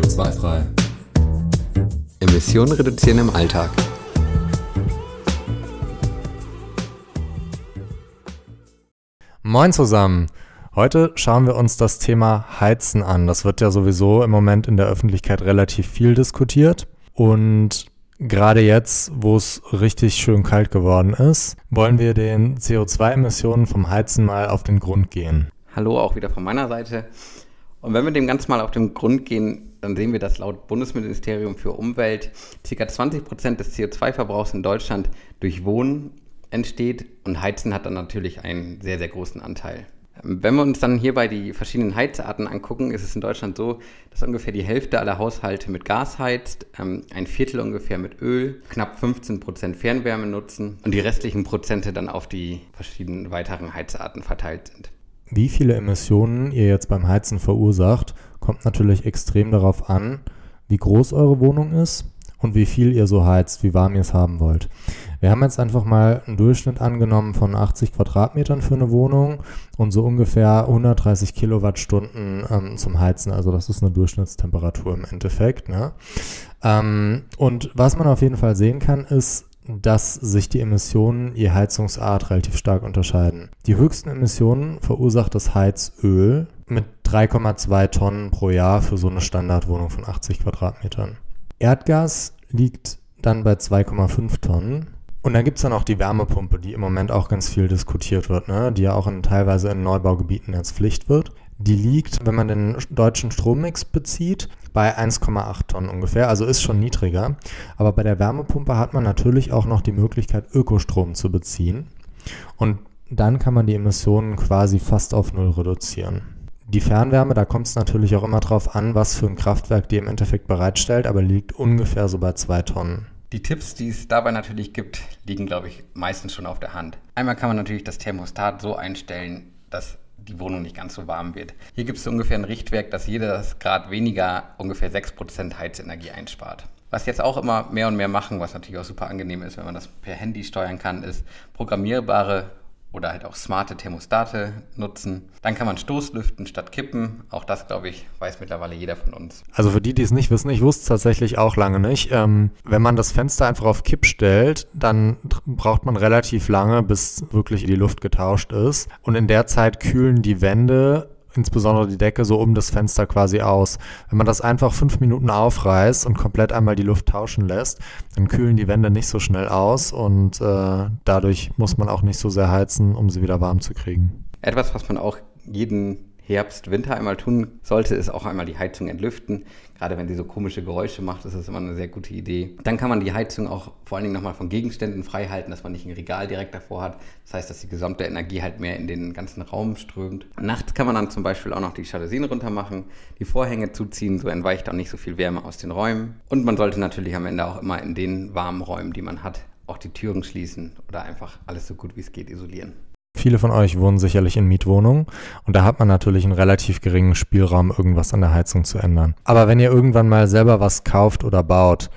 CO2-frei. Emissionen reduzieren im Alltag. Moin zusammen. Heute schauen wir uns das Thema Heizen an. Das wird ja sowieso im Moment in der Öffentlichkeit relativ viel diskutiert. Und gerade jetzt, wo es richtig schön kalt geworden ist, wollen wir den CO2-Emissionen vom Heizen mal auf den Grund gehen. Hallo auch wieder von meiner Seite. Und wenn wir dem Ganzen mal auf den Grund gehen, dann sehen wir, dass laut Bundesministerium für Umwelt ca. 20 Prozent des CO2-Verbrauchs in Deutschland durch Wohnen entsteht und Heizen hat dann natürlich einen sehr, sehr großen Anteil. Wenn wir uns dann hierbei die verschiedenen Heizarten angucken, ist es in Deutschland so, dass ungefähr die Hälfte aller Haushalte mit Gas heizt, ähm, ein Viertel ungefähr mit Öl, knapp 15 Prozent Fernwärme nutzen und die restlichen Prozente dann auf die verschiedenen weiteren Heizarten verteilt sind. Wie viele Emissionen ihr jetzt beim Heizen verursacht, kommt natürlich extrem darauf an, wie groß eure Wohnung ist und wie viel ihr so heizt, wie warm ihr es haben wollt. Wir haben jetzt einfach mal einen Durchschnitt angenommen von 80 Quadratmetern für eine Wohnung und so ungefähr 130 Kilowattstunden ähm, zum Heizen. Also das ist eine Durchschnittstemperatur im Endeffekt. Ne? Ähm, und was man auf jeden Fall sehen kann, ist, dass sich die Emissionen je Heizungsart relativ stark unterscheiden. Die höchsten Emissionen verursacht das Heizöl mit 3,2 Tonnen pro Jahr für so eine Standardwohnung von 80 Quadratmetern. Erdgas liegt dann bei 2,5 Tonnen. Und dann gibt es dann auch die Wärmepumpe, die im Moment auch ganz viel diskutiert wird, ne? die ja auch in, teilweise in Neubaugebieten als Pflicht wird. Die liegt, wenn man den deutschen Strommix bezieht, bei 1,8 Tonnen ungefähr, also ist schon niedriger. Aber bei der Wärmepumpe hat man natürlich auch noch die Möglichkeit, Ökostrom zu beziehen. Und dann kann man die Emissionen quasi fast auf Null reduzieren. Die Fernwärme, da kommt es natürlich auch immer drauf an, was für ein Kraftwerk die im Endeffekt bereitstellt, aber liegt ungefähr so bei 2 Tonnen. Die Tipps, die es dabei natürlich gibt, liegen, glaube ich, meistens schon auf der Hand. Einmal kann man natürlich das Thermostat so einstellen, dass die Wohnung nicht ganz so warm wird. Hier gibt es ungefähr ein Richtwerk, dass jedes Grad weniger ungefähr 6% Heizenergie einspart. Was jetzt auch immer mehr und mehr machen, was natürlich auch super angenehm ist, wenn man das per Handy steuern kann, ist programmierbare oder halt auch smarte Thermostate nutzen. Dann kann man Stoßlüften statt Kippen. Auch das, glaube ich, weiß mittlerweile jeder von uns. Also für die, die es nicht wissen, ich wusste es tatsächlich auch lange nicht. Ähm, wenn man das Fenster einfach auf Kipp stellt, dann braucht man relativ lange, bis wirklich die Luft getauscht ist. Und in der Zeit kühlen die Wände insbesondere die Decke so um das Fenster quasi aus. Wenn man das einfach fünf Minuten aufreißt und komplett einmal die Luft tauschen lässt, dann kühlen die Wände nicht so schnell aus und äh, dadurch muss man auch nicht so sehr heizen, um sie wieder warm zu kriegen. Etwas, was man auch jeden Herbst, Winter einmal tun sollte, ist auch einmal die Heizung entlüften. Gerade wenn sie so komische Geräusche macht, ist das immer eine sehr gute Idee. Dann kann man die Heizung auch vor allen Dingen nochmal von Gegenständen frei halten, dass man nicht ein Regal direkt davor hat. Das heißt, dass die gesamte Energie halt mehr in den ganzen Raum strömt. Nachts kann man dann zum Beispiel auch noch die Jalousien runter machen, die Vorhänge zuziehen, so entweicht auch nicht so viel Wärme aus den Räumen. Und man sollte natürlich am Ende auch immer in den warmen Räumen, die man hat, auch die Türen schließen oder einfach alles so gut wie es geht isolieren. Viele von euch wohnen sicherlich in Mietwohnungen und da hat man natürlich einen relativ geringen Spielraum, irgendwas an der Heizung zu ändern. Aber wenn ihr irgendwann mal selber was kauft oder baut,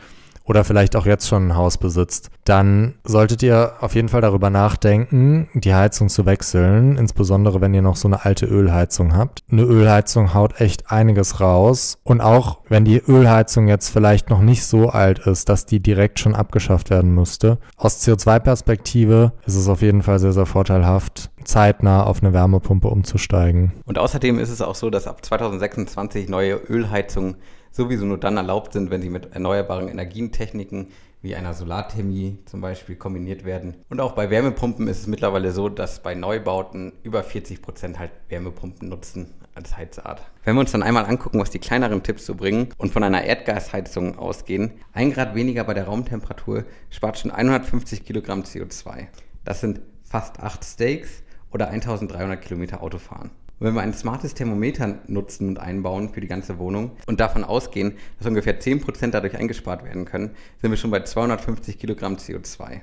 oder vielleicht auch jetzt schon ein Haus besitzt, dann solltet ihr auf jeden Fall darüber nachdenken, die Heizung zu wechseln, insbesondere wenn ihr noch so eine alte Ölheizung habt. Eine Ölheizung haut echt einiges raus und auch wenn die Ölheizung jetzt vielleicht noch nicht so alt ist, dass die direkt schon abgeschafft werden müsste. Aus CO2-Perspektive ist es auf jeden Fall sehr, sehr vorteilhaft, zeitnah auf eine Wärmepumpe umzusteigen. Und außerdem ist es auch so, dass ab 2026 neue Ölheizungen sowieso nur dann erlaubt sind, wenn sie mit erneuerbaren Energientechniken wie einer Solarthermie zum Beispiel kombiniert werden. Und auch bei Wärmepumpen ist es mittlerweile so, dass bei Neubauten über 40 Prozent halt Wärmepumpen nutzen als Heizart. Wenn wir uns dann einmal angucken, was die kleineren Tipps so bringen und von einer Erdgasheizung ausgehen, ein Grad weniger bei der Raumtemperatur spart schon 150 Kilogramm CO2. Das sind fast acht Steaks oder 1300 Kilometer Autofahren. Und wenn wir ein smartes Thermometer nutzen und einbauen für die ganze Wohnung und davon ausgehen, dass ungefähr 10% dadurch eingespart werden können, sind wir schon bei 250 Kilogramm CO2.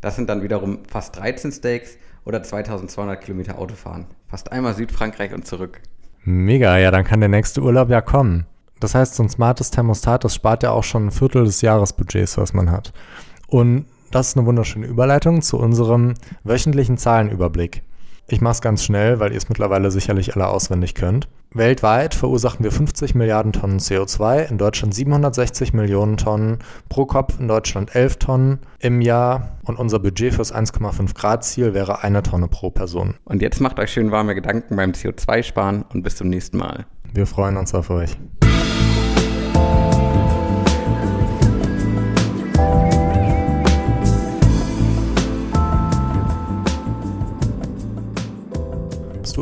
Das sind dann wiederum fast 13 Steaks oder 2200 Kilometer Autofahren. Fast einmal Südfrankreich und zurück. Mega, ja, dann kann der nächste Urlaub ja kommen. Das heißt, so ein smartes Thermostat, das spart ja auch schon ein Viertel des Jahresbudgets, was man hat. Und das ist eine wunderschöne Überleitung zu unserem wöchentlichen Zahlenüberblick. Ich mache es ganz schnell, weil ihr es mittlerweile sicherlich alle auswendig könnt. Weltweit verursachen wir 50 Milliarden Tonnen CO2, in Deutschland 760 Millionen Tonnen, pro Kopf in Deutschland 11 Tonnen im Jahr und unser Budget fürs 1,5 Grad Ziel wäre eine Tonne pro Person. Und jetzt macht euch schön warme Gedanken beim CO2-Sparen und bis zum nächsten Mal. Wir freuen uns auf euch.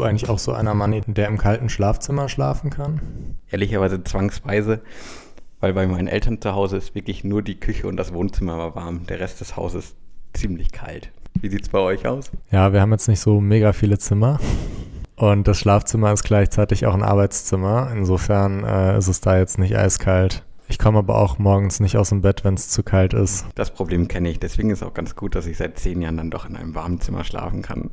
Du eigentlich auch so einer Mann, der im kalten Schlafzimmer schlafen kann? Ehrlicherweise zwangsweise, weil bei meinen Eltern zu Hause ist wirklich nur die Küche und das Wohnzimmer war warm. Der Rest des Hauses ziemlich kalt. Wie sieht es bei euch aus? Ja, wir haben jetzt nicht so mega viele Zimmer. Und das Schlafzimmer ist gleichzeitig auch ein Arbeitszimmer. Insofern äh, ist es da jetzt nicht eiskalt. Ich komme aber auch morgens nicht aus dem Bett, wenn es zu kalt ist. Das Problem kenne ich. Deswegen ist es auch ganz gut, dass ich seit zehn Jahren dann doch in einem warmen Zimmer schlafen kann.